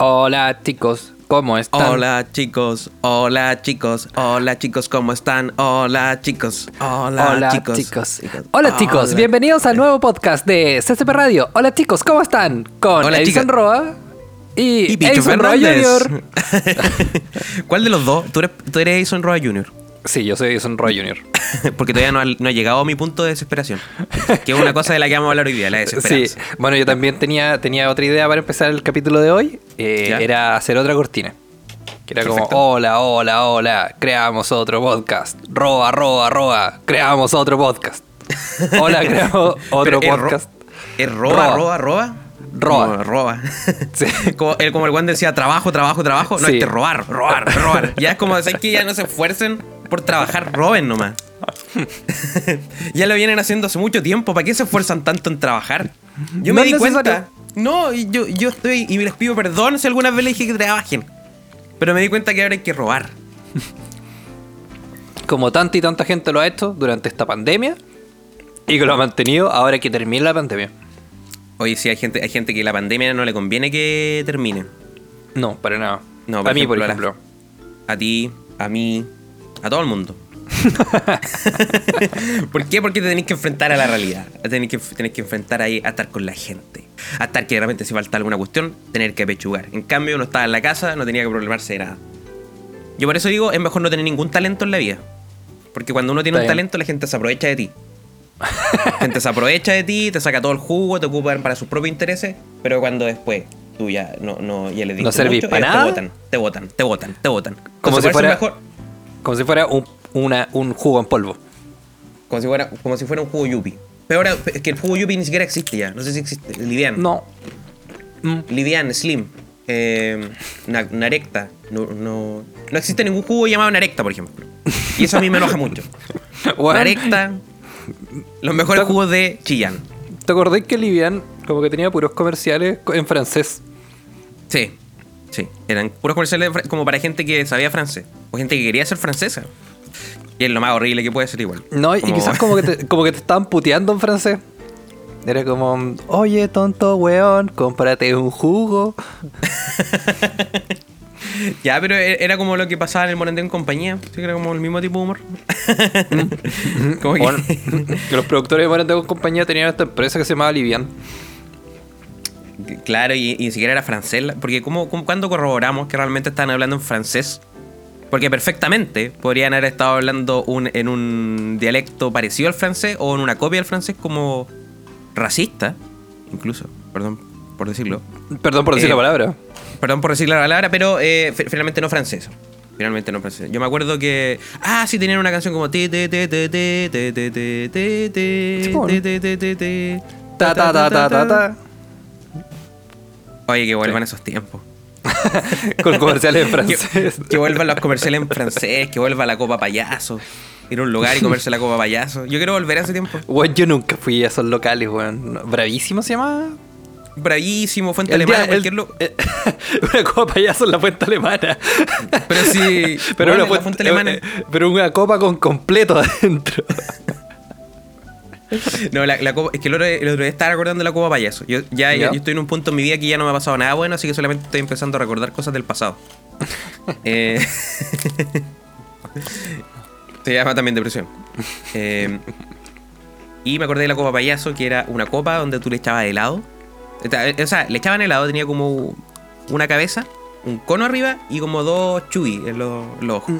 Hola chicos, ¿cómo están? Hola chicos, hola chicos, hola chicos, ¿cómo están? Hola chicos, hola, Hola chicos. chicos. Hola chicos, bienvenidos al nuevo podcast de CCP Radio. Hola chicos, ¿cómo están? Con Hola, Edison. Roa y, Y Edison Roa. Jr. ¿Cuál de los dos? Tú eres, tú eres Jason Roa Jr. Sí, yo soy Edison Roa Jr. Porque todavía no ha, no ha llegado a mi punto de desesperación. Que es una cosa de la que vamos a hablar hoy día, la Sí, desesperación. bueno, yo también tenía, tenía otra idea para empezar el capítulo de hoy. eh, era hacer otra cortina. Que era como, hola, hola, hola, creamos otro podcast. Roa, roa, roa, creamos otro podcast. Hola, creamos otro Pero es ro- podcast. ¿Es roba, Roa. roba, roba? Roa. Como roba. Sí. Como el, como el Juan decía, trabajo, trabajo, trabajo. No, Sí. es que robar, robar, robar. Ya es como decir que ya no se esfuercen por trabajar, roben nomás. ya lo vienen haciendo hace mucho tiempo. ¿Para qué se esfuerzan tanto en trabajar? Yo No me di cuenta. No, yo, yo estoy. Y les pido perdón si alguna vez les dije que trabajen. Pero me di cuenta que ahora hay que robar. Como tanta y tanta gente lo ha hecho durante esta pandemia y que lo ha mantenido ahora que termine la pandemia. Oye, sí, hay gente, hay gente que la pandemia no le conviene que termine. No, para nada. No, a mí, por ejemplo, ejemplo. A ti, a mí, a todo el mundo. ¿Por qué? Porque te tenés que enfrentar a la realidad. Tenés que, tenés que enfrentar ahí a estar con la gente. A estar que de repente si falta alguna cuestión, tener que pechugar. En cambio, uno estaba en la casa, no tenía que problemarse de nada. Yo por eso digo, es mejor no tener ningún talento en la vida. Porque cuando uno tiene Está un bien. talento, la gente se aprovecha de ti. La gente se aprovecha de ti, te saca todo el jugo, te ocupan para sus propios intereses, pero cuando después tú ya no, no ya les No dices servís mucho, pa' ellos nada. te votan, te votan, te votan, te votan. Como Entonces, si fuera- mejor- Como si fuera un, una- un jugo en polvo. como si fuera, como si fuera un jugo yupi. Pero ahora es que el jugo yupi ni siquiera existe ya, no sé si existe. Livian. No. Mm. Livian, Slim, eh, Na- Narecta. No, no, no existe ningún jugo llamado Narecta, por ejemplo. Y eso a mí me enoja mucho. Bueno, Narecta, los mejores jugos de Chillán. ¿Te acordás que Livian como que tenía puros comerciales co- en francés? Sí, sí. Eran puros comerciales como para gente que sabía francés. O gente que quería ser francesa. Y es lo más horrible que puede ser igual. No, y Como- quizás como que, te, como que te estaban puteando en francés. Era como, oye, tonto weón, cómprate un jugo. Ya, pero e- era como lo que pasaba en el Morandé en compañía. Sí, que era como el mismo tipo de humor. como que- Bueno, que los productores de Morandé con compañía tenían esta empresa que se llamaba Livian. Claro, y, y ni siquiera era francés. Porque como, cuando corroboramos que realmente estaban hablando en francés. Porque perfectamente podrían haber estado hablando un- en un dialecto parecido al francés o en una copia del francés como racista, incluso, perdón por decirlo. Perdón por decir Eh, la palabra. Perdón por decir la palabra, pero eh, fi- finalmente no francés. Finalmente no francés. Yo me acuerdo que. Ah, sí, tenían una canción como. ti, ti, ti, ti, ti, Sí, ¿cómo no? ti, ti, ti, ti, ti, Ta ta ta ta ta ta. Oye, que vuelvan esos tiempos. Con comerciales en Que, francés. que vuelvan los comerciales en francés, que vuelva la copa payaso. Ir a un lugar y comerse la copa payaso. Yo quiero volver a ese tiempo. Weón, yo nunca fui a esos locales, weón. No, Bravísimo se llama. Bravísimo, fuente El alemana, día- el- cualquier lo- eh, una copa payaso en la fuente alemana. Pero sí. Pero, bueno, una fuente alemana. eh, pero una copa con completo adentro. No, la, la copa, es que el otro, el otro día estaba recordando la copa payaso. Yo ya, yo estoy en un punto en mi vida que ya no me ha pasado nada bueno, así que solamente estoy empezando a recordar cosas del pasado. eh, se llama también depresión. Eh, y me acordé de la copa payaso, que era una copa donde tú le echabas helado. Esta- O sea, le echaban helado, tenía como una cabeza, un cono arriba y como dos chubis en los, los ojos.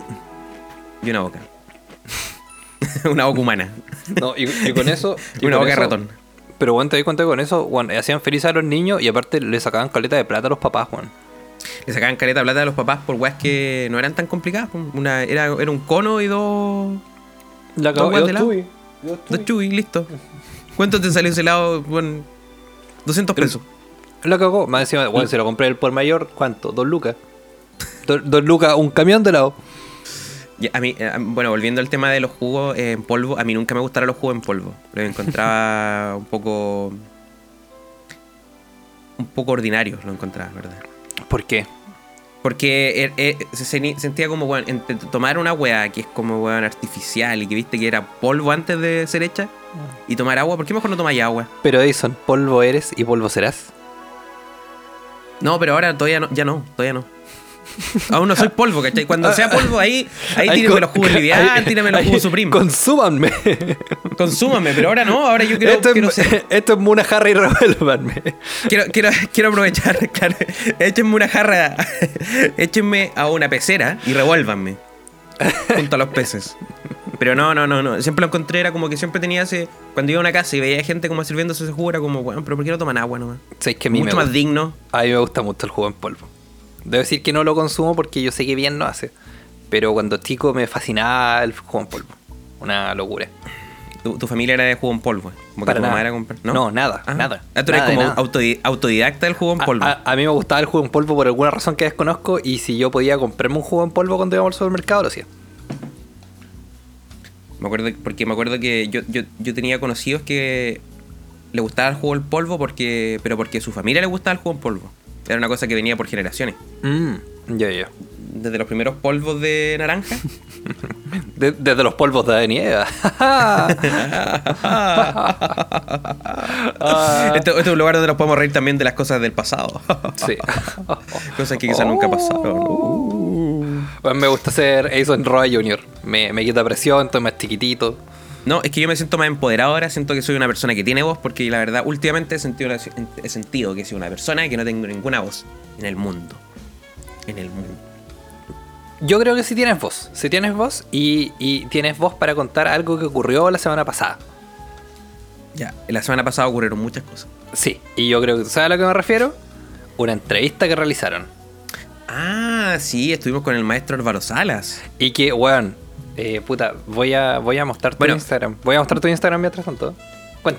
Y una boca. una boca humana. No, y, y con eso. y Una con boca de ratón. Pero bueno, te di cuenta que con eso, weón, hacían felices a los niños y aparte le sacaban caleta de plata a los papás, weón. Le sacaban caleta de plata a los papás por weas que no eran tan complicadas. Una, era, era un cono y dos. La Dos weas de helado. tubi. Dos chubis, listo. ¿Cuánto te salió ese helado? Bueno, 200 pesos. La cagó. Más encima, bueno, se lo compré el por mayor, ¿cuánto? Dos lucas. Dos, dos lucas, un camión de helado. A mí, eh, bueno, volviendo al tema de los jugos en polvo, a mí nunca me gustaron los jugos en polvo. Los encontraba un poco. Un poco ordinarios, lo encontraba, ¿verdad? ¿Por qué? Porque eh, eh, se sentía como, weón, entre tomar una weá que es como, weón, artificial y que viste que era polvo antes de ser hecha y tomar agua, ¿por qué mejor no tomáis agua? Pero Edison, polvo eres y polvo serás. No, pero ahora todavía no, ya no, todavía no. Aún no soy polvo, ¿cachai? Cuando sea polvo, ahí, ahí tírenme los jugos Livian, tírenme los jugos Supreme. Consúmanme. Consúmame, pero ahora no, ahora yo quiero, esto, quiero, es, ser- esto es Muna Harry, revuélvanme. quiero, quiero, quiero aprovechar, claro, échenme una jarra, échenme a una pecera y revuélvanme junto a los peces. Pero no, no, no, no. Siempre lo encontré, era como que siempre tenía ese. Cuando iba a una casa y veía gente como sirviéndose ese jugo, era como, bueno, pero ¿por qué no toman agua nomás? Sabes que a mí, me Mucho más gusta, digno. a mí me gusta mucho el jugo en polvo. Debo decir que no lo consumo porque yo sé que bien no hace. Pero cuando chico me fascinaba el jugo en polvo. Una locura. Tu, tu familia era de jugo en polvo. Como que Para mamá nada. era. No, nada, nada. Ah, tú eres Nada de como nada. autodi- autodidacta del jugo en A, polvo. a- a mí me gustaba el jugo en polvo por alguna razón que desconozco y si yo podía comprarme un jugo en polvo cuando íbamos al supermercado lo hacía. Me acuerdo, porque me acuerdo que yo, yo, yo tenía conocidos que le gustaba el jugo en polvo porque. pero porque a su familia le gustaba el jugo en polvo. Era una cosa que venía por generaciones. Mm, ya, ya. Desde los primeros polvos de naranja. De- desde los polvos de. Ah, Este, es un lugar donde nos podemos reír también de las cosas del pasado. sí. cosas que quizás nunca pasaron. Bueno, me gusta ser Ace Roy Jr. Me, me quita presión, estoy más chiquitito. No, es que yo me siento más empoderado ahora, siento que soy una persona que tiene voz, porque la verdad, últimamente he sentido, he sentido que soy una persona que no tengo ninguna voz en el mundo. En el mundo. Yo creo que sí tienes voz. Sí tienes voz y, y tienes voz para contar algo que ocurrió la semana pasada. Ya, la semana pasada ocurrieron muchas cosas. Sí, y yo creo que, ¿sabes a lo que me refiero? Una entrevista que realizaron. Ah, sí, estuvimos con el maestro Álvaro Salas. Y que, weón, eh, puta, voy a, voy a mostrar tu Bueno. Instagram. Voy a mostrar tu Instagram mientras tanto.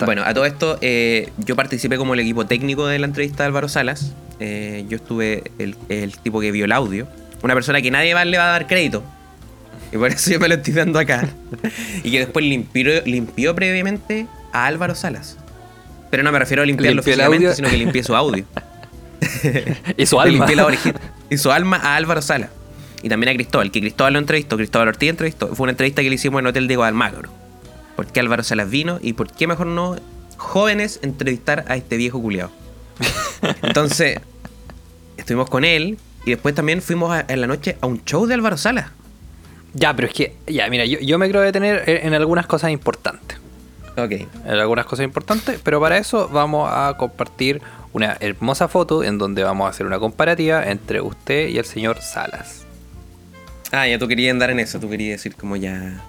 Bueno, a todo esto, eh, yo participé como el equipo técnico de la entrevista de Álvaro Salas. Eh, yo estuve el, el tipo que vio el audio. Una persona que nadie más le va a dar crédito. Y por eso yo me lo estoy dando acá. y que después limpió, limpió previamente a Álvaro Salas. Pero no me refiero a limpiarlo Limpió físicamente, sino que limpié su audio. y su alma. limpié la orejita. Y su alma a Álvaro Salas. Y también a Cristóbal, que Cristóbal lo entrevistó. Cristóbal Ortiz entrevistó. Fue una entrevista que le hicimos en Hotel Diego de Almagro. ¿Por qué Álvaro Salas vino? Y por qué mejor no jóvenes entrevistar a este viejo culiado. Entonces, estuvimos con él. Y después también fuimos a- en la noche a un show de Álvaro Salas. Ya, pero es que, ya, mira, yo, yo me creo detener en, en algunas cosas importantes. Ok. En algunas cosas importantes, pero para eso vamos a compartir una hermosa foto en donde vamos a hacer una comparativa entre usted y el señor Salas. Ah, ya tú querías andar en eso. Tú querías decir como ya...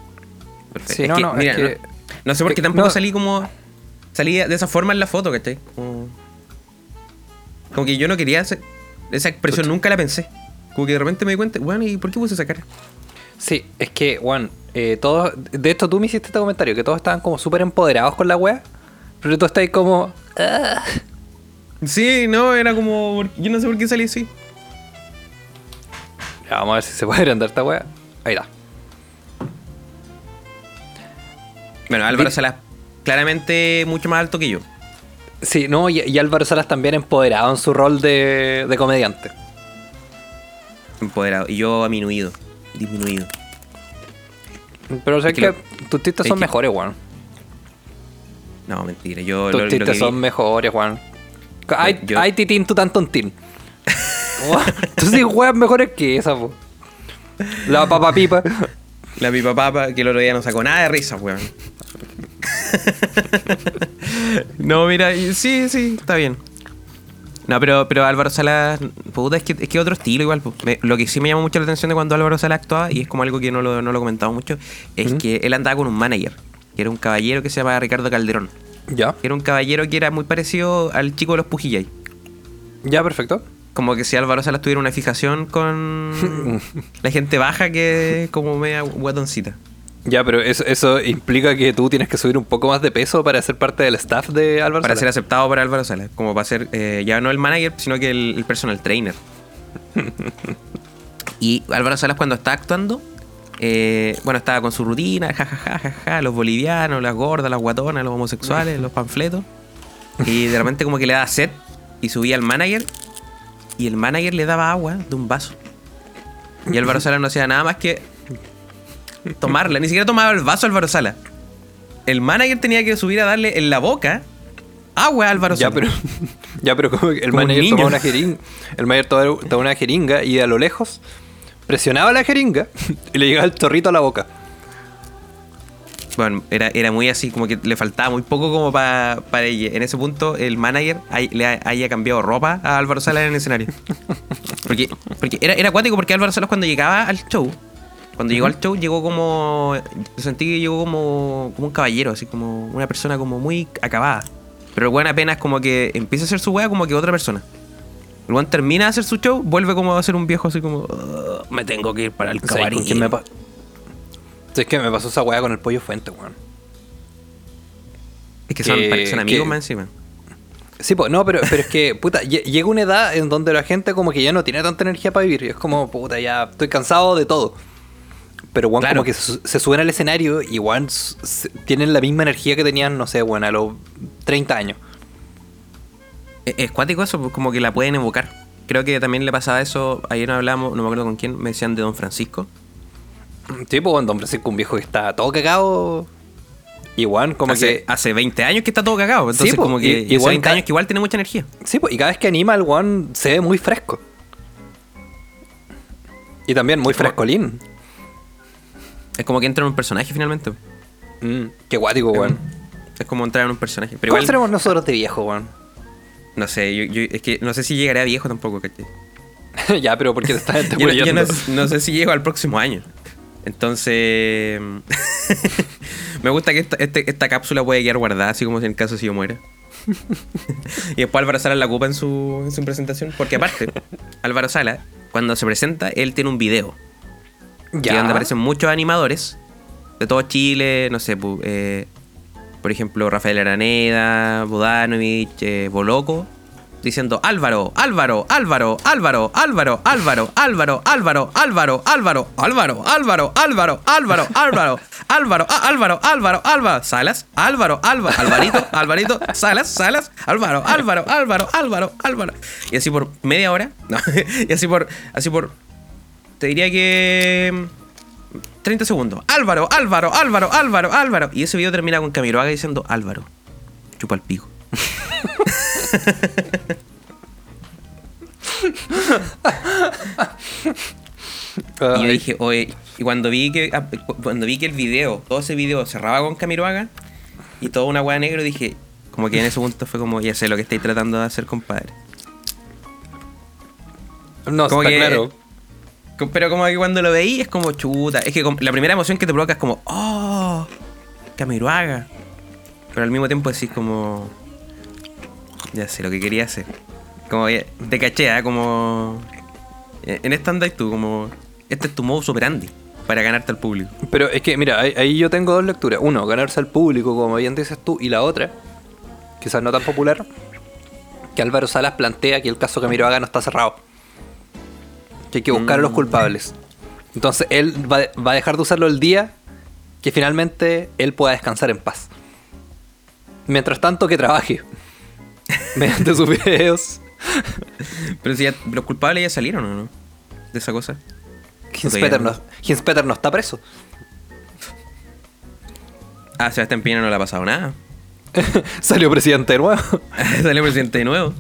Perfecto. Sí, Es no, que, no, es mira, que- no, no sé por qué tampoco no. salí como... Salí de esa forma en la foto, ¿cachai? Como, como que yo no quería hacer... Esa expresión nunca la pensé. Como que de repente me di cuenta, bueno, ¿y por qué puse esa cara? Sí, es que, Juan, eh, todos, de esto tú me hiciste este comentario, que todos estaban como súper empoderados con la wea, pero tú estás como... "Ah". Sí, no, era como... Yo no sé por qué salí así. Ya, vamos a ver si se puede agrandar esta wea. Ahí está. Bueno, Álvaro Salas, claramente mucho más alto que yo. Sí, no, y, y Álvaro Salas también empoderado en su rol de, de comediante. Empoderado. Y yo disminuido. Disminuido. Pero o sea Es que, tus tistas son que- mejores, Juan. No, mentira. Yo Tus lo, que son mejores, Juan. Ay, yo- ay, titín, tú tan tontín. Sí juegas mejores que esa, po. La papa pipa. La pipa papa, que el otro día no sacó nada de risa, weón. no, mira, sí, sí, está bien. No, pero, pero Álvaro Salas, puta, es que es que otro estilo igual. Me- lo que sí me llamó mucho la atención de cuando Álvaro Salas actuaba, y es como algo que no lo, no lo he comentado mucho, es que él andaba con un manager, que era un caballero que se llamaba Ricardo Calderón. Ya, Que era un caballero que era muy parecido al chico de los Pujillay. ya, perfecto. Como que si Álvaro Salas tuviera una fijación con la gente baja que es como media guatoncita. Ya, pero eso, eso implica que tú tienes que subir un poco más de peso para ser parte del staff de Álvaro Para ser Salas. aceptado por Álvaro Salas. Como para ser eh, ya no el manager, sino que el, el personal trainer. y Álvaro Salas cuando está actuando, eh, bueno, estaba con su rutina, jajaja, jajaja, los bolivianos, las gordas, las guatonas, los homosexuales, los panfletos. Y de repente como que le da sed y subía al manager y el manager le daba agua de un vaso. Y Álvaro Salas no hacía nada más que tomarla. Ni siquiera tomaba el vaso Álvaro Salas. El manager tenía que subir a darle en la boca agua Álvaro Ya, Sala. pero, ya, pero como que el Como manager tomaba una jeringa, el manager tomaba tomaba una jeringa y a lo lejos presionaba la jeringa y le llegaba el chorrito a la boca. Bueno, era, era muy así, como que le faltaba muy poco como pa- para ella. En ese punto, el manager hay- le ha- haya cambiado ropa a Álvaro Salas en el escenario. Porque, porque era, era acuático porque Álvaro Salas cuando llegaba al show, cuando llegó al show, llegó como. Sentí que llegó como, como un caballero, así como una persona como muy acabada. Pero el weón apenas como que empieza a hacer su wea como que otra persona. El weón termina de hacer su show, vuelve como a ser un viejo así como. "Ugh, me tengo que ir para el ¿Sabes camarín. con quién me pa- ¿Sabes qué? Me pasó esa weá con el pollo fuente, weón. Es que son, que- amigos que- más encima. Sí, pues, no, pero, pero es que, puta, lle- llega una edad en donde la gente como que ya no tiene tanta energía para vivir. Y es como, puta, ya estoy cansado de todo. Pero, weón, Claro. como que se, se suben al escenario y, weón, tienen la misma energía que tenían, no sé, weón, a los 30 años. Es, es cuático eso, pues, como que la pueden evocar. Creo que también le pasaba eso, ayer no hablamos, no me acuerdo con quién, me decían de Don Francisco. Sí, pues, Don Francisco, un viejo que está todo cagado. Weón, como hace, que... hace 20 años que está todo cagado, entonces Sí, po, como que y- y, hace igual 20 ca- años que igual tiene mucha energía. Sí, pues, y cada vez que anima, el weón se ve muy fresco. Y también muy como- frescolín. Es como que entra en un personaje finalmente. Mm, qué guático, weón. Es como entrar en un personaje. Pero ¿Cómo igual, seremos nosotros de viejo, weón? no sé, yo, yo- es que no sé si llegaré a viejo tampoco, ¿cachai? ya, pero porque te estás Yo, yo no, no sé si llego al próximo año. Entonces, me gusta que esta, este- esta cápsula puede quedar guardada, así como si en caso si yo muera. y después Álvaro Sala la ocupa en su, en su presentación. Porque aparte, Álvaro Sala, cuando se presenta, él tiene un video. Ya. Y donde aparecen muchos animadores de todo Chile, no sé, eh, por ejemplo, Rafael Araneda, Bodanovich, eh, Boloco, diciendo Álvaro, Álvaro, Álvaro, Álvaro, Álvaro, Álvaro, Álvaro, Álvaro, Álvaro, Álvaro, Álvaro, Álvaro, Álvaro, Álvaro, Álvaro, Álvaro, ah, Álvaro, Álvaro, Álvaro, Salas, Álvaro, Álvaro, Alvarito, Alvarito, Salas, Salas, Álvaro, Álvaro, Álvaro, Álvaro, Álvaro. Y así por media hora, no, y así por, así por, te diría que mm, 30 segundos. Álvaro, Álvaro, Álvaro, Álvaro, Álvaro. Y ese video termina con Camiroaga diciendo Álvaro, chupa el pico. Y yo dije, oye, y cuando vi que ah, cu- cuando vi que el video, todo ese video cerraba con Camiroaga y toda una hueá negro, dije, como que en ese punto fue como, ya sé lo que estáis tratando de hacer, compadre. no, como está que- claro. Pero como que cuando lo veí es como chuta. Es que la primera emoción que te provoca es como, oh, Camiroaga. Pero al mismo tiempo decís como, ya sé lo que quería hacer. Como ya- te caché, ¿ah? como eh, en esta andas tú, como este es tu modus operandi para ganarte al público. Pero es que, mira, ahí, ahí yo tengo dos lecturas. Uno, ganarse al público, como bien dices tú. Y la otra, quizás no tan popular, que Álvaro Salas plantea que el caso Camiroaga no está cerrado. Que hay que buscar a los Mm. culpables. Entonces él va, va a dejar de usarlo el día que finalmente él pueda descansar en paz. Mientras tanto, que trabaje. Mediante sus videos. Pero si ya, los culpables ya salieron o no? De esa cosa. Hinspeter no, Hinspeter no está preso. Ah, Sebastián Piñera no le ha pasado nada. Salió presidente de nuevo. Salió presidente de nuevo.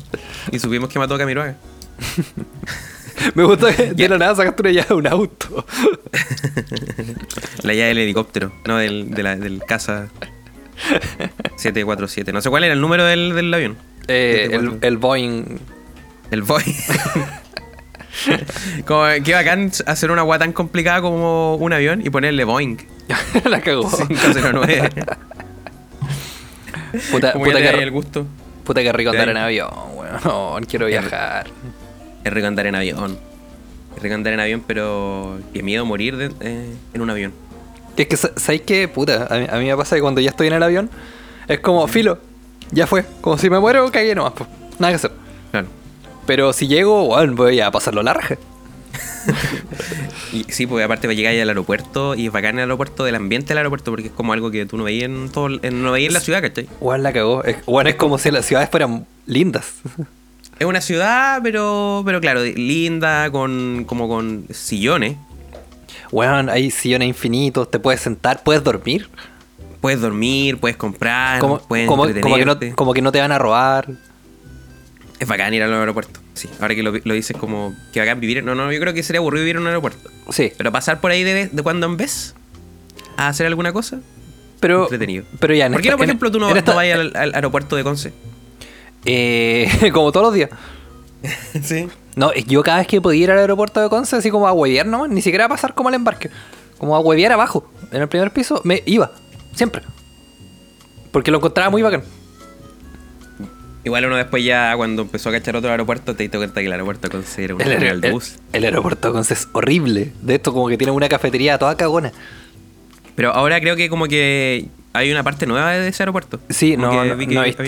Y supimos que mató a Camiroaga. Me gusta que de la nada sacaste una llave de un auto. La llave del helicóptero, no del, de la- del casa 747. No sé cuál era el número del, del avión. Eh, el, 747. el Boeing. El Boeing. como, qué bacán hacer una agua tan complicada como un avión y ponerle Boeing la cagó. 509. Puta, puta que, el gusto. puta que rico andar en avión, weón. quiero viajar. Es rico andar en avión. Es rico andar en avión, pero qué miedo morir de- eh, en un avión. Es que, sa- ¿sabes qué? Puta, a mí, a mí me pasa que cuando ya estoy en el avión, es como, filo, ya fue. Como si me muero, cagué nomás, pues. Nada que hacer. Claro. Pero si llego, bueno, voy a pasarlo la raja. Y sí, pues aparte va a llegar al aeropuerto y es bacán el aeropuerto, del ambiente del aeropuerto, porque es como algo que tú no veías en todo, en, no veías en la ciudad, ¿cachai? Weón, la cagó. Es, es como si las ciudades fueran lindas. Es una ciudad, pero, pero claro, linda, con como con sillones. Weón, hay sillones infinitos, te puedes sentar, puedes dormir. Puedes dormir, puedes comprar, Como, puedes como, como que no, como que no te van a robar. Es bacán ir al aeropuerto. Sí, ahora que lo, lo dices como que bacán vivir. No, no, yo creo que sería aburrido vivir en un aeropuerto. Sí, Pero pasar por ahí de, de cuando en vez a hacer alguna cosa, pero. entretenido. Pero ya, en ¿Por qué no, por en- ejemplo, tú no, esta- no vayas al, al aeropuerto de Conce? Eh, como todos los días. sí. No, yo cada vez que podía ir al aeropuerto de Conce, así como a huevear nomás, ni siquiera a pasar como al embarque. Como a huevear abajo, en el primer piso, me iba. Siempre. Porque lo encontraba muy bacán. Igual uno después ya cuando empezó a cachar otro aeropuerto te diste cuenta que el aeropuerto Conce era un El, aer- el- bus. el aeropuerto Conce es horrible. De esto como que tiene una cafetería toda cagona. Pero ahora creo que como que hay una parte nueva de ese aeropuerto. Sí, no, no, no he visto,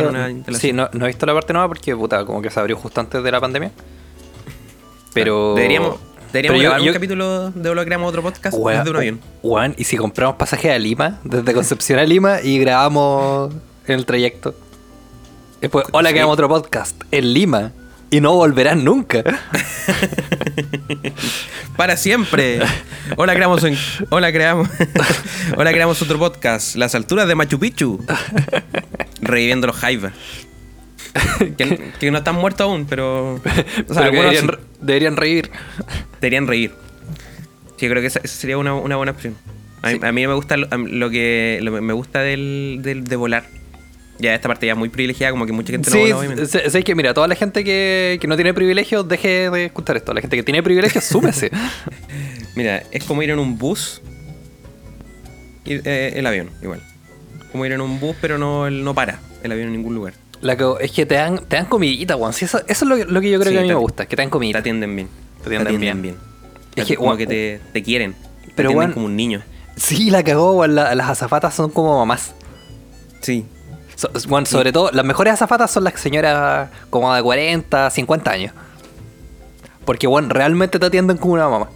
sí no, no he visto la parte nueva porque puta, como que se abrió justo antes de la pandemia. Pero. Deberíamos, deberíamos yo- grabar un capítulo de lo creamos otro podcast desde un avión. weón, y si compramos pasaje a Lima, desde Concepción a Lima, y grabamos en el trayecto. Después, hola, Sí. creamos otro podcast en Lima. Y no volverán nunca. Para siempre. Hola, creamos hola, creamos. hola, creamos otro podcast. Las alturas de Machu Picchu. Reviviendo los Jaiba. Que, que no están muertos aún, pero. O sea, Pero que algunos deberían, sí. deberían reír. Deberían reír. Sí, yo creo que esa, esa sería una, una buena opción. A, mí- Sí. a mí me gusta lo, que lo- me gusta del, del- de volar. Ya esta parte ya muy privilegiada, como que mucha gente no Sí, vuela, obviamente. sé, sé que mira, toda la gente que, que no tiene privilegios, deje de escuchar esto. La gente que tiene privilegios, súmese. Mira, es como ir en un bus. y, eh, el avión, igual. Como ir en un bus, pero no, no para el avión en ningún lugar. La que- es que te dan, te dan comidita, weón. Sí, eso, eso es lo, que- lo que yo creo Sí, que a mí te- me gusta, que te dan Te comidita. atienden bien. Te atienden bien. Es Es que, como que te, te quieren. Te pero, atienden guau, como un niño. Sí, la cagó, weón. la- las azafatas son como mamás. Sí. So- weón, sobre todo, las mejores azafatas son las señoras como de 40, 50 años. Porque, bueno, realmente te atienden como una mamá.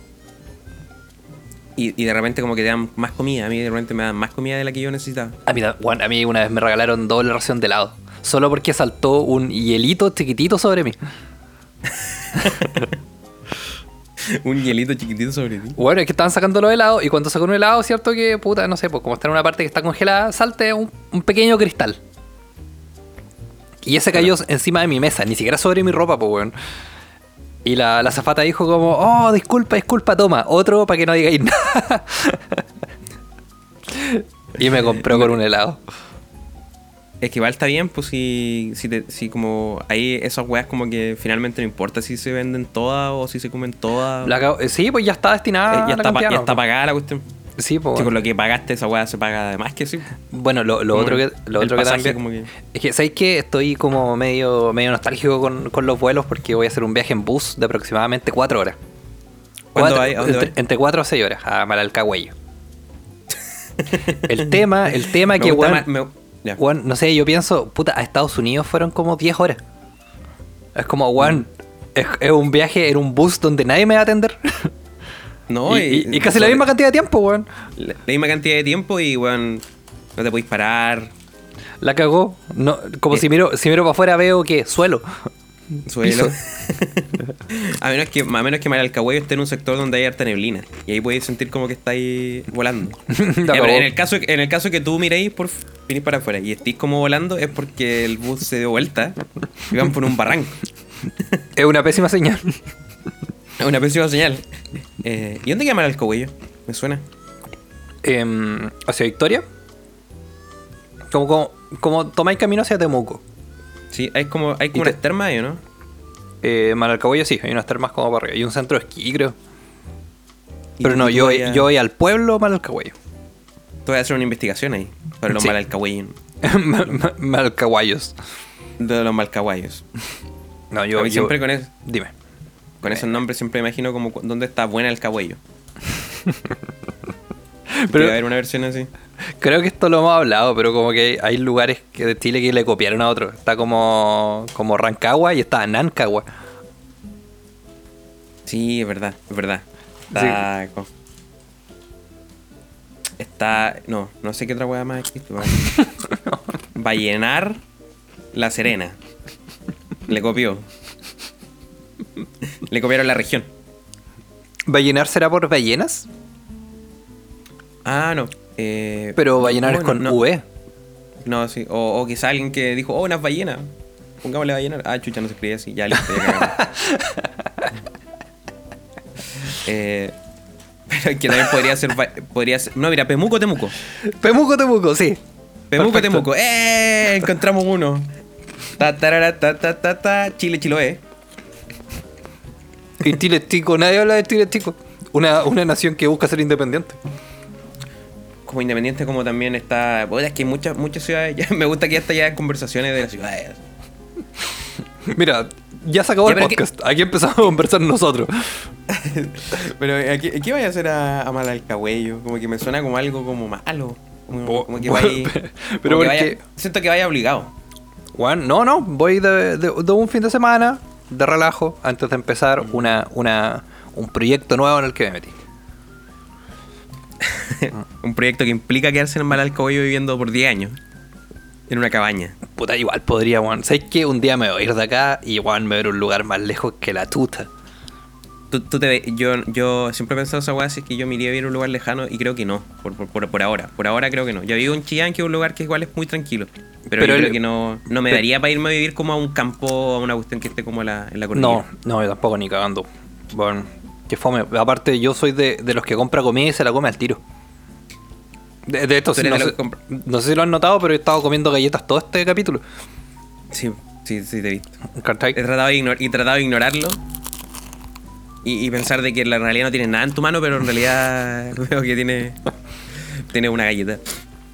Y, y de repente como que te dan más comida. A mí de repente me dan más comida de la que yo necesitaba. A mí, weón, a mí una vez me regalaron doble ración de helado. Solo porque saltó un hielito chiquitito sobre mí. un hielito chiquitito sobre ti. Bueno, es que estaban sacando los helados y cuando sacó un helado, cierto que, puta, no sé, pues como está en una parte que está congelada, salte un, un pequeño cristal. Y ese cayó encima de mi mesa, ni siquiera sobre mi ropa, pues, weón. Y la, la zafata dijo como, oh, disculpa, disculpa, toma, otro para que no digáis nada. y me compró con un helado. Es que igual está bien, pues si, si, te- si como hay esas weas como que finalmente no importa si se venden todas o si se comen todas. La eh, sí, pues ya está Eh, destinada ya, a la está, cantidad, ya ¿no? está pagada la cuestión. Sí, pues. Con lo que pagaste esa wea se paga además que sí. Bueno, lo, otro que, lo otro que también. como que- Es que, ¿sabéis que Estoy como medio, medio nostálgico con, con los vuelos porque voy a hacer un viaje en bus de aproximadamente 4 horas. ¿Cuándo Cuatro- dónde entre, entre 4 a 6 horas, a Malalcahuello. el tema, el tema Me que, weón, weón, no sé, yo pienso, puta, a Estados Unidos fueron como 10 horas. Es como, weón, es, es un viaje en un bus donde nadie me va a atender. No, y, y- y casi la misma cantidad de tiempo, weón. La, la misma cantidad de tiempo y weón, no te podéis parar. La cagó. No, como Eh. si miro, si miro para afuera veo que suelo. Suelo. A menos que, a menos que Maralcahuello esté en un sector donde hay harta neblina. Y ahí podéis sentir como que estáis volando. En el caso, en el caso que tú miréis por venís para afuera y estéis como volando es porque el bus se dio vuelta y van por un barranco. Es una pésima señal. Es una pésima señal. Eh, ¿Y dónde queda Maralcahuello? Me suena. Em, hacia Victoria. Como, como, como tomáis camino hacia Temuco. Sí, hay como, hay como Y una te- esterma ahí, ¿o ¿no? Eh, Manalcahuello sí, hay unas termas como para arriba. Y un centro de esquí, creo. Pero tú- no, tú yo, yo voy al pueblo Manalcahuello. Tú vas a hacer una investigación ahí sobre los Sí. Maralcahuellos. Malcahuayos. De los malcahuayos. No, Yo, yo, yo- siempre con, es- Dime. con esos nombres siempre me imagino como dónde está buena el cabello. Pero- Pero, a haber una versión así. Creo que esto lo hemos hablado, pero como que hay lugares que de Chile que le copiaron a otros. Está como, como Rancagua y está Nancagua. Sí, es verdad, es verdad. Está. co- Está. No, no sé qué otra hueá más existe. weón. Vallenar La Serena. Le copió. Le copiaron la región. ¿Ballenar será por ballenas? Ah, no. Eh, Pero va a llenar es con no, V. No, sí. O, o quizá alguien que dijo, oh, unas ballenas. Pongámosle ballenas. Ah, chucha, no se escribe así. Ya, listo, ya eh, pero que también podría ser, podría ser. No, mira, Pemuco Temuco. Pemuco, Temuco, sí. Pemuco Perfecto. Temuco. ¡Eh! Encontramos uno. Ta, tarara, ta, ta, ta, ta. Chile, Chiloé. Y Chile tico, nadie habla de Chile tico. Una, una nación que busca ser independiente. Como independiente, como también está. Bueno, es que hay muchas, muchas ciudades. ya- me gusta que ya está ya en conversaciones de las ciudades. Mira, ya se acabó Ya, el que- podcast. Aquí empezamos a conversar nosotros. Pero, ¿a ¿qué, qué vaya a hacer a, a Malalcahuello? Como que me suena como algo como malo. Como, Oh, como que vaya. pero como que porque- vaya- siento que vaya obligado. Juan, no, no, voy de, de- de un fin de semana de relajo antes de empezar Mm. una, una, un proyecto nuevo en el que me metí. Un proyecto que implica quedarse en Malalcahuello viviendo por 10 años. En una cabaña. Puta, igual podría, Juan. ¿Sabes qué? Un día me voy a ir de acá y Juan me voy a ir a un lugar más lejos que la tuta. Tú, tú te yo, yo siempre he pensado esa weá, si es que yo me iría a vivir a un lugar lejano y creo que no, por, por, por, por ahora. Por ahora creo que no. Yo vivo en Chillán, que es un lugar que igual es muy tranquilo. Pero, Pero yo el- creo que no, no me pero- daría para irme a vivir como a un campo, a una cuestión que esté como la, en la cordillera. No, no, yo tampoco ni cagando. Bueno, que fome. Aparte, yo soy de, de los que compra comida y se la come al tiro. De, de esto sí, no, sé, no sé si lo han notado, pero he estado comiendo galletas todo este capítulo. Sí, sí, sí, te he visto. He tratado de, he tratado de ignorarlo. Y, y pensar de que en la realidad no tienes nada en tu mano, pero en realidad veo que tiene, tiene una galleta.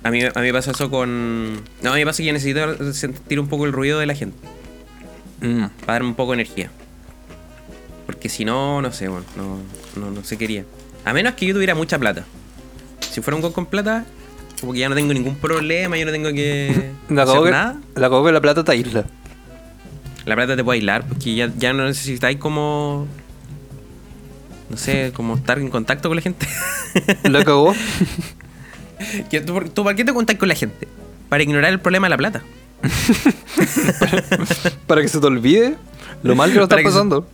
A mí, a mí me pasa eso con... No, a mí me pasa que necesito sentir un poco el ruido de la gente. Mm. para darme un poco de energía. Porque si no, no sé, bueno, no, no, no sé qué haría. A menos que yo tuviera mucha plata. Si fuera un gol con plata, como que ya no tengo ningún problema, yo no tengo que La hacer que, nada. la cagó que la plata te aísla. La plata te puede aislar, porque ya, ya no necesitáis como... No sé, como estar en contacto con la gente. La cagó. ¿Tú, ¿Tú para qué te contactas con la gente? Para ignorar el problema de la plata. para que se te olvide lo mal que lo estás Para que se- pasando.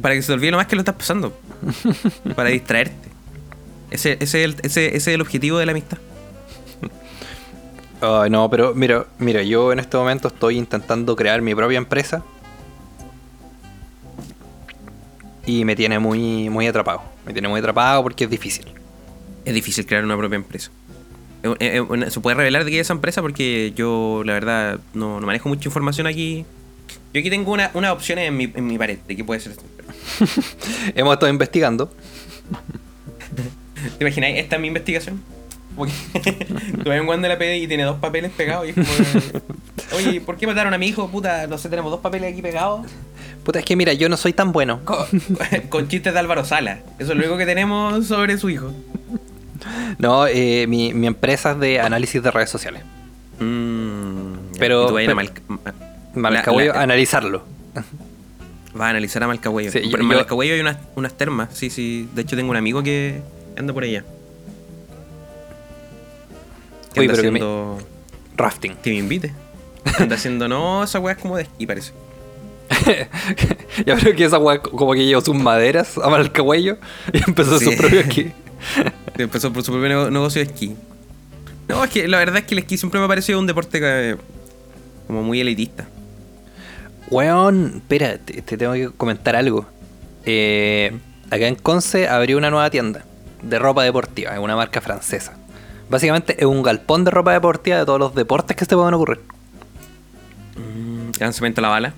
Para que se te olvide lo más que lo estás pasando. para distraerte. Ese, ese, es el, ese, ese es el objetivo de la amistad. No, pero mira, mira, yo en este momento estoy intentando crear mi propia empresa. Y me tiene muy, muy atrapado. Me tiene muy atrapado porque es difícil. Es difícil crear una propia empresa. Se puede revelar de qué es esa empresa porque yo, la verdad, no, no manejo mucha información aquí. Yo aquí tengo una- unas opciones en mi, en mi pared de qué puede ser esta empresa. Hemos estado investigando. ¿Te imaginas? Esta es mi investigación. Como que tú ves de la PD y tiene dos papeles pegados y es como... Oye, ¿por qué mataron a mi hijo? Puta, no sé, tenemos dos papeles aquí pegados Puta, es que mira, yo no soy tan bueno. con, con chistes de Álvaro Sala. Eso es lo único que tenemos sobre su hijo. No, eh, mi, mi empresa es de análisis de redes sociales. Mm. Pero- tú a a pero- Mal- Malcahuello, la- analizarlo. Va a analizar a Malcahuello. Sí, en yo- Malcahuello hay unas, unas termas, sí, sí. De hecho, tengo un amigo que anda por allá. Que anda pero que me- haciendo... Rafting. Que me invite. Anda haciendo... No, esa weá es como de esquí, parece. ya creo que esa weá como que llevó sus maderas a Malcahuello y empezó su Sí. propio esquí. Empezó por su propio nego- negocio de esquí. No, es que la verdad es que el esquí siempre me ha parecido un deporte que- como muy elitista. Weón, espera, te, te tengo que comentar algo. Eh, acá en Conce abrió una nueva tienda de ropa deportiva, es una marca francesa. Básicamente es un galpón de ropa deportiva de todos los deportes que se te puedan ocurrir. Mm, lanzamiento a la bala.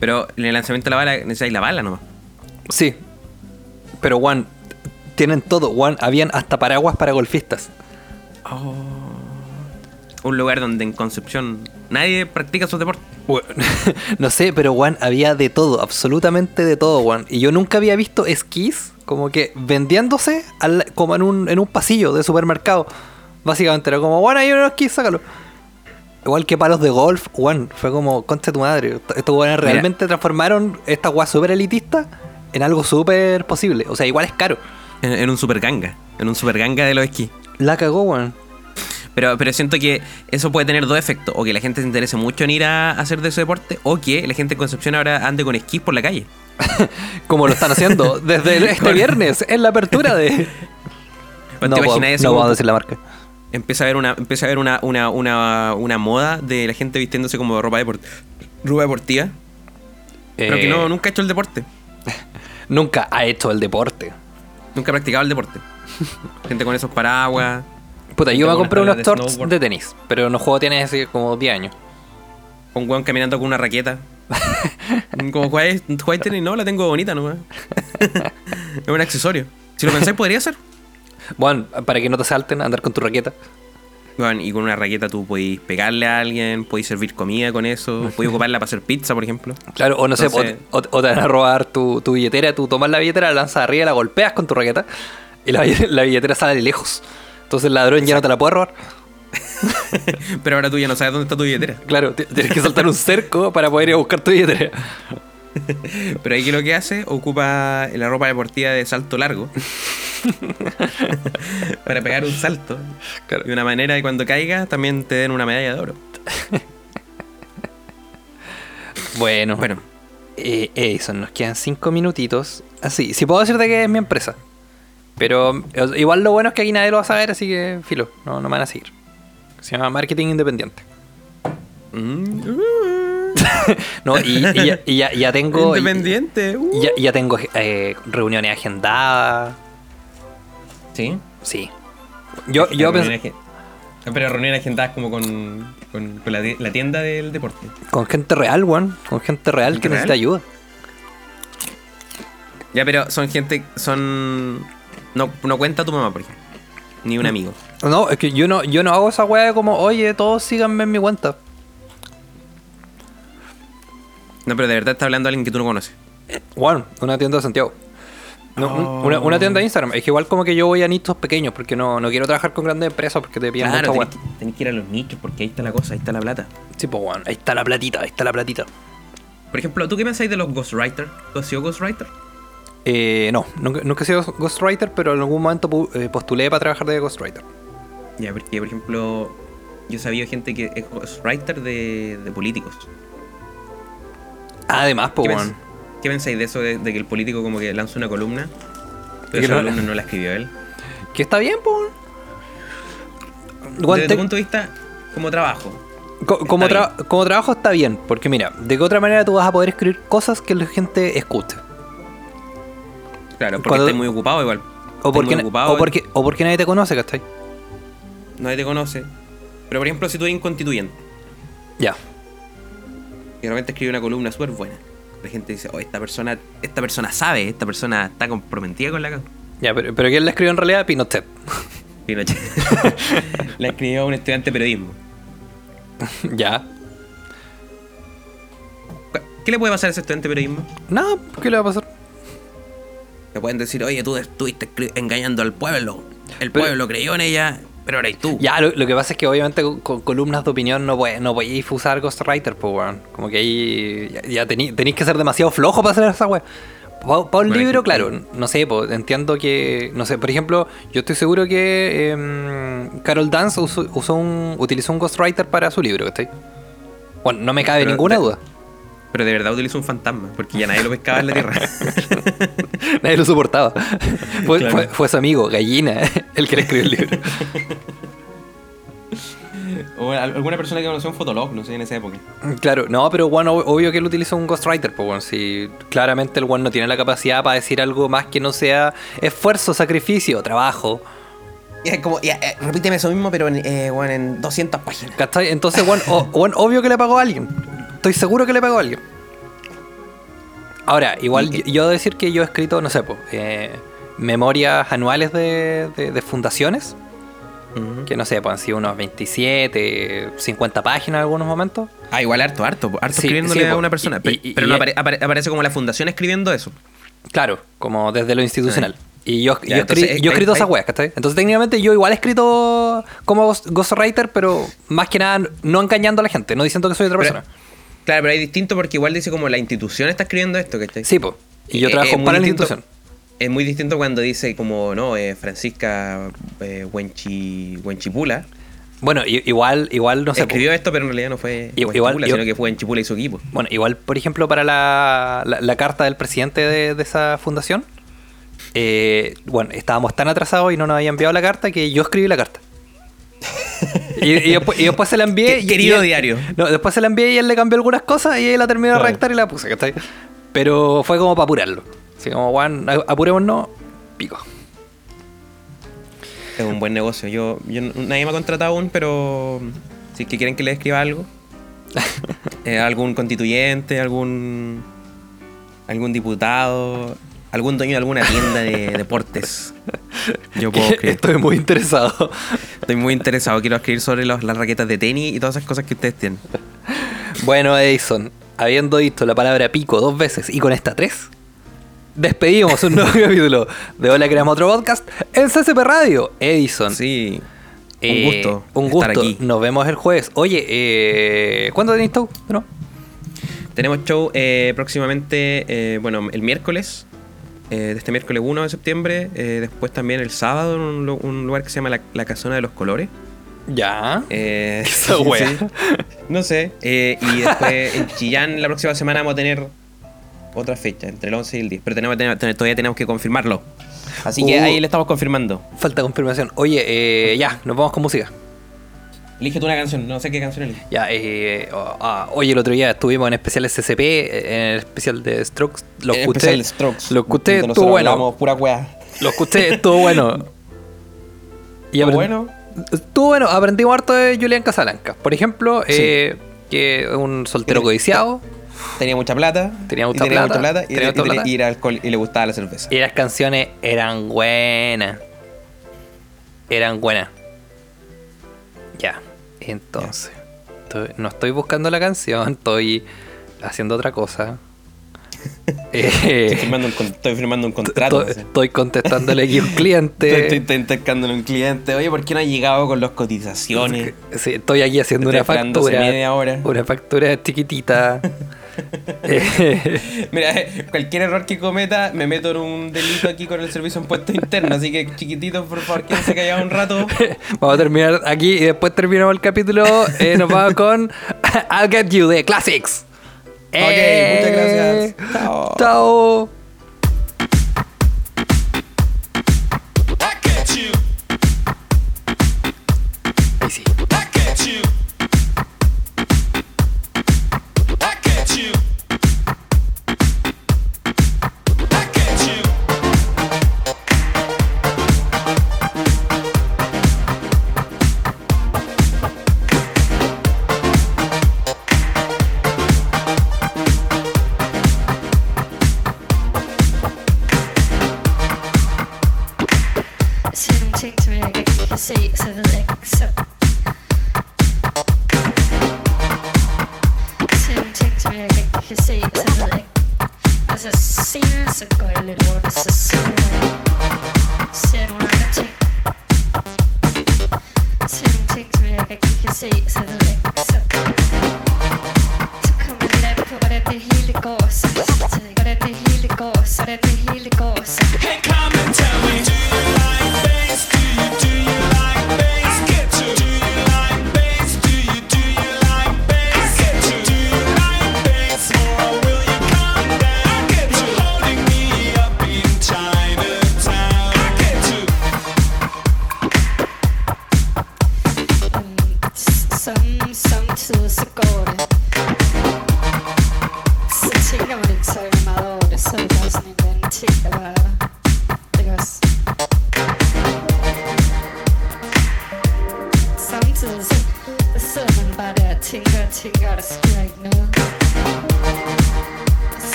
Pero en el lanzamiento a la bala necesitáis la bala nomás. Sí, pero Juan, tienen todo, Juan, habían hasta paraguas para golfistas. Oh. Un lugar donde en Concepción nadie practica sus deportes. No sé, pero Juan, había de todo, absolutamente de todo, Juan. Y yo nunca había visto esquís como que vendiéndose al- como en un, en un pasillo de supermercado. Básicamente era como, Juan, hay unos esquís, sácalo. Igual que palos de golf, Juan, fue como, concha tu madre. Estos Juanes realmente transformaron esta guay súper elitista en algo súper posible. O sea, igual es caro. En, en un super ganga. En un super ganga de los esquí. La cagó, Juan. Pero, pero siento que eso puede tener dos efectos. O que la gente se interese mucho en ir a hacer de ese deporte. O que la gente en Concepción ahora ande con esquís por la calle. Como lo están haciendo desde el- este viernes en la apertura de... ¿Te No, imaginas puedo- eso no puedo decir la marca. Empieza a haber una, empieza a haber una, una, una, una moda de la gente vistiéndose como ropa, deport- ropa deportiva. Pero que Eh, no, nunca ha hecho el deporte. Nunca ha hecho el deporte. Nunca ha practicado el deporte. gente con esos paraguas. Puta, yo me compré unos de shorts de tenis, pero no juego tenis hace como 10 años. Un weón caminando con una raqueta. como jugáis jugáis tenis, no, la tengo bonita nomás. es un accesorio. Si lo pensáis, podría ser. Bueno, para que no te salten, andar con tu raqueta. Bueno, y con una raqueta tú podéis pegarle a alguien, podéis servir comida con eso, podéis ocuparla para hacer pizza, por ejemplo. Claro, o no Entonces- sé, o, te van a robar tu, tu billetera, tú tomas la billetera, la lanzas arriba, la golpeas con tu raqueta y la, la billetera sale de lejos. Entonces el ladrón ya no te la puede robar. Pero ahora tú ya no sabes dónde está tu billetera. Claro, tienes que saltar un cerco para poder ir a buscar tu billetera. Pero ahí que lo que hace, ocupa la ropa deportiva de salto largo. para pegar un salto. Claro. Y una manera de cuando caiga también te den una medalla de oro. Bueno, Bueno, eh, Edison, nos quedan 5 minutitos. Así, si puedo decirte que es mi empresa. Pero eh, igual lo bueno es que aquí nadie lo va a saber, así que filo, no, no me van a seguir. Se llama Marketing Independiente. mm, No, y, y ya, y ya- ya tengo. independiente. uh. Ya, ya tengo eh, reuniones agendadas. Sí. Sí. Yo, yo pensé. Agen- Pero reuniones agendadas como con, con, con la, ti- la tienda del deporte. Con gente real, weón. Con gente real que ¿Gente necesita ayuda. Ya, pero son gente, son... No, no cuenta tu mamá, por ejemplo. Ni un amigo. No, es que yo no, yo no hago esa weá de como, oye, todos síganme en mi cuenta. No, pero de verdad está hablando alguien que tú no conoces. Bueno, una tienda de Santiago. No, Oh. una, una tienda de Instagram. Es que igual como que yo voy a nichos pequeños porque no, no quiero trabajar con grandes empresas porque te piden Claro, mucha tenés que, tenés que ir a los nichos porque ahí está la cosa, ahí está la plata. Sí, pues ahí está la platita, ahí está la platita. Por ejemplo, ¿tú qué pensáis de los ghostwriters? ¿Tú has sido ghostwriter? Eh, no, nunca, nunca he sido ghostwriter, pero en algún momento eh, postulé para trabajar de ghostwriter. Ya, porque por ejemplo, yo sabía gente que es ghostwriter de, de políticos. Además, pues ¿Qué, weón. pens- qué pensáis de eso, de, de que el político como que lanza una columna? Pero esa columna no la escribió él. Que está bien, pues Desde tu punto de vista, como trabajo. Co- como, tra- como trabajo está bien, porque mira, de qué otra manera tú vas a poder escribir cosas que la gente escuche. Claro, porque Cuando- estás muy ocupado igual. O porque, ocupado, o, porque, o porque nadie te conoce, ¿cachai? nadie te conoce. Pero por ejemplo, si tú eres inconstituyente Ya. y de repente escribe una columna súper buena, la gente dice, oh, esta persona, esta persona sabe, esta persona está comprometida con la causa. Ya, pero, pero ¿quién la escribió en realidad? Pinochet. Pinochet. la escribió un estudiante de periodismo. ya. ¿Qué le puede pasar a ese estudiante de periodismo? No, ¿qué le va a pasar? Le pueden decir, oye, tú estuviste engañando al pueblo. El Pero- pueblo creyó en ella, pero eres tú. Ya, lo, lo que pasa es que obviamente con, con columnas de opinión no podéis no podéis usar Ghostwriter, pues, weón. Como que ahí ya, ya tenéis que ser demasiado flojo para hacer esa weá. Para un Bueno, libro, claro, no sé, pues, entiendo que, no sé, por ejemplo, yo estoy seguro que em, Carol Dance usó, usó un, utilizó un Ghostwriter para su libro, ¿cachai? Bueno, no me cabe Pero ninguna de- duda. Pero de verdad utilizó un fantasma, porque ya nadie lo pescaba en la tierra. Nadie lo soportaba. Fue, Claro. fue- fue su amigo, Gallina, el que le escribió el libro. o al- alguna persona que conoció un fotolog, no sé, en esa época. Claro, no, pero bueno, ob- obvio que él utiliza un Ghostwriter, pues bueno, si claramente el one no tiene la capacidad para decir algo más que no sea esfuerzo, sacrificio, trabajo. Es como, ya, eh, repíteme eso mismo, pero en, eh, bueno, en 200 páginas. ¿Cachai? Entonces, bueno, o- bueno, obvio que le pagó a alguien. Estoy seguro que le pagó a alguien. Ahora, igual Y- yo, yo decir que yo he escrito, no sé, pues, eh, memorias anuales de, de- de fundaciones, que no sé, pues han sido unos 27, 50 páginas en algunos momentos. Ah, igual harto, harto, harto Sí, escribiéndole sí, a una persona. Y- Pe- y- pero no apare- apare- aparece como la fundación escribiendo eso. Claro, como desde lo institucional. Y yo, Ya, yo, entonces, escri- yo he escrito esas weas, ¿cachai? Entonces técnicamente yo igual he escrito como ghost- ghostwriter, pero más que nada no engañando a la gente, no diciendo que soy otra Pero- persona. Claro, pero hay distinto porque igual dice como la institución está escribiendo esto, ¿cachai? Sí, pues. Y yo Eh, trabajo es muy para la institución. Es muy distinto cuando dice como, no, eh, Francisca eh, Huenchi, Huenchipula Bueno, igual, igual, no sé. escribió esto, pero en realidad no fue Igual- Huenchipula, igual- sino que fue Huenchipula y su equipo. Bueno, igual, por ejemplo, para la, la, la carta del presidente de, de esa fundación, eh, bueno, estábamos tan atrasados y no nos había enviado la carta que yo escribí la carta. Y, y después, y después se la envié. y- Querido y- diario. No, después se la envié y él le cambió algunas cosas y él la terminó de Claro. redactar y la puse, ¿cachai? Pero fue como para apurarlo. Así como, Juan, apurémonos, pico. Es un buen negocio. Yo, nadie me ha contratado aún, pero si es que quieren que le escriba algo, eh, algún constituyente, algún algún diputado, algún dueño de alguna tienda de deportes. Yo puedo escribir. Estoy muy interesado. Estoy muy interesado. Quiero escribir sobre los- las raquetas de tenis y todas esas cosas que ustedes tienen. Bueno, Edison, habiendo visto la palabra pico dos veces y con esta tres, despedimos un nuevo capítulo de Hola Creamos Otro Podcast en CCP Radio. Edison, Sí. Un eh, gusto. Un estar gusto. aquí. Nos vemos el jueves. Oye, eh, ¿cuándo tenéis tú? ¿No? Tenemos show eh, próximamente, eh, bueno, el miércoles, eh, de este miércoles 1 de septiembre. eh, después también el sábado en un, lu- un lugar que se llama La, La Casona de los Colores. Ya. Eh, Esa wea. sí. No sé. eh, y después en Chillán la próxima semana vamos a tener otra fecha, entre el 11 y el 10. Pero tenemos, tenemos- todavía tenemos que confirmarlo. Así que Uh. ahí le estamos confirmando. Falta confirmación. Oye, eh, ya, nos vamos con música. Elige tú una canción, no sé qué canción elige. Ya, eh, oh, ah, oye, el otro día estuvimos en especial SCP, en el especial de Strokes. Lo Eh, escuché. especial Strokes, Lo escuché, donde estuvo bueno. pura wea. Lo escuché, estuvo bueno. Y ¿Estuvo bueno? Estuvo bueno, aprendimos harto de Julián Casalanca. Por ejemplo, eh, que es un soltero codiciado. Tenía mucha plata. Tenía y mucha tenía plata, mucha plata. Y, tenía y- mucha y- plata. y era alcohol y le gustaba la cerveza. Y las canciones eran buenas. Eran buenas. Ya. Entonces. estoy- no estoy buscando la canción, estoy haciendo otra cosa. Eh, Estoy firmando un, estoy firmando un contrato. estoy, contestándole aquí a un cliente. Estoy, estoy intercambiándole a un cliente. Oye, ¿por qué no ha llegado con las cotizaciones? Sí, estoy aquí haciendo Estoy una factura. media hora. Una factura chiquitita. Eh, Mira, eh, cualquier error que cometa, me meto en un delito aquí con el servicio de impuestos internos. Así que, chiquititos, por favor, quédense callados un rato. Vamos a terminar aquí y después terminamos el capítulo. Eh, nos vamos con I'll Get You de Classics. Ok, muchas gracias. Chao. Chao. se, så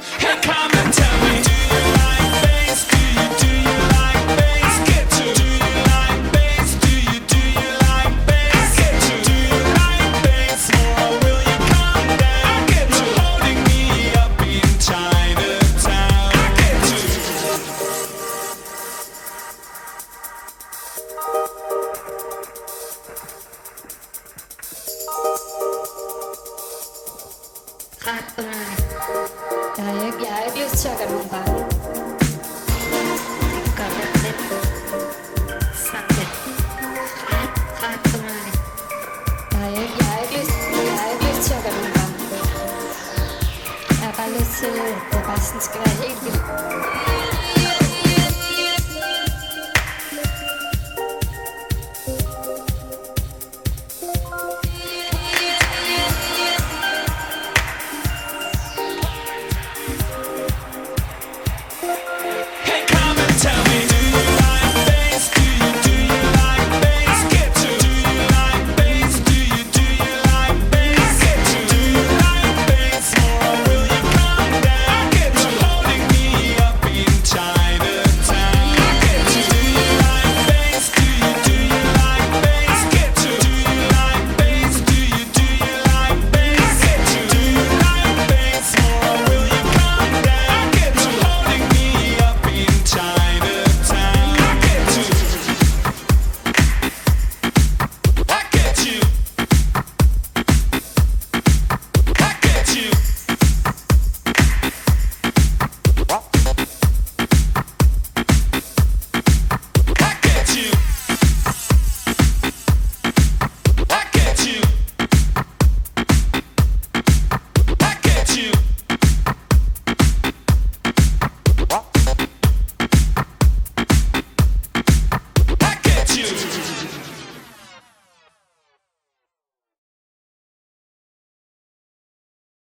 Hey,